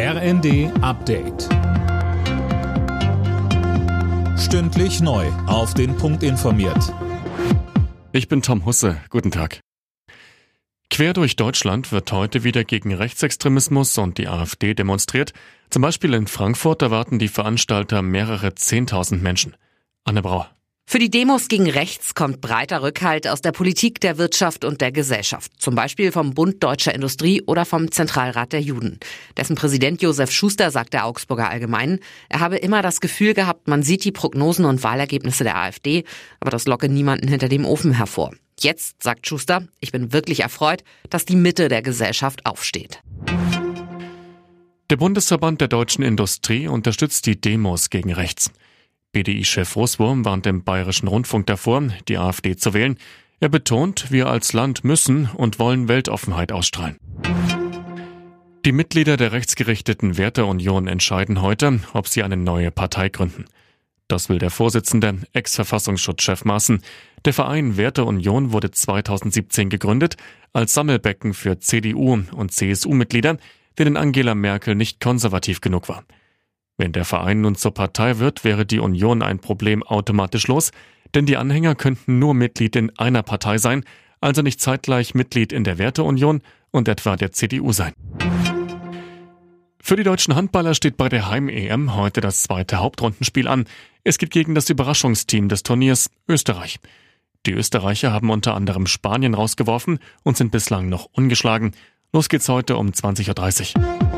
RND Update. Stündlich neu. Auf den Punkt informiert. Ich bin Tom Husse. Guten Tag. Quer durch Deutschland wird heute wieder gegen Rechtsextremismus und die AfD demonstriert. Zum Beispiel in Frankfurt erwarten die Veranstalter mehrere Zehntausend Menschen. Anne Brauer. Für die Demos gegen rechts kommt breiter Rückhalt aus der Politik, der Wirtschaft und der Gesellschaft. Zum Beispiel vom Bund Deutscher Industrie oder vom Zentralrat der Juden. Dessen Präsident Josef Schuster sagt der Augsburger Allgemeinen, er habe immer das Gefühl gehabt, man sieht die Prognosen und Wahlergebnisse der AfD, aber das locke niemanden hinter dem Ofen hervor. Jetzt, sagt Schuster, ich bin wirklich erfreut, dass die Mitte der Gesellschaft aufsteht. Der Bundesverband der deutschen Industrie unterstützt die Demos gegen rechts. BDI-Chef Russwurm warnt im Bayerischen Rundfunk davor, die AfD zu wählen. Er betont, wir als Land müssen und wollen Weltoffenheit ausstrahlen. Die Mitglieder der rechtsgerichteten Werteunion entscheiden heute, ob sie eine neue Partei gründen. Das will der Vorsitzende, Ex-Verfassungsschutzchef Maaßen. Der Verein Werteunion wurde 2017 gegründet als Sammelbecken für CDU und CSU-Mitglieder, denen Angela Merkel nicht konservativ genug war. Wenn der Verein nun zur Partei wird, wäre die Union ein Problem automatisch los, denn die Anhänger könnten nur Mitglied in einer Partei sein, also nicht zeitgleich Mitglied in der Werteunion und etwa der CDU sein. Für die deutschen Handballer steht bei der Heim-EM heute das zweite Hauptrundenspiel an. Es geht gegen das Überraschungsteam des Turniers Österreich. Die Österreicher haben unter anderem Spanien rausgeworfen und sind bislang noch ungeschlagen. Los geht's heute um 20.30 Uhr.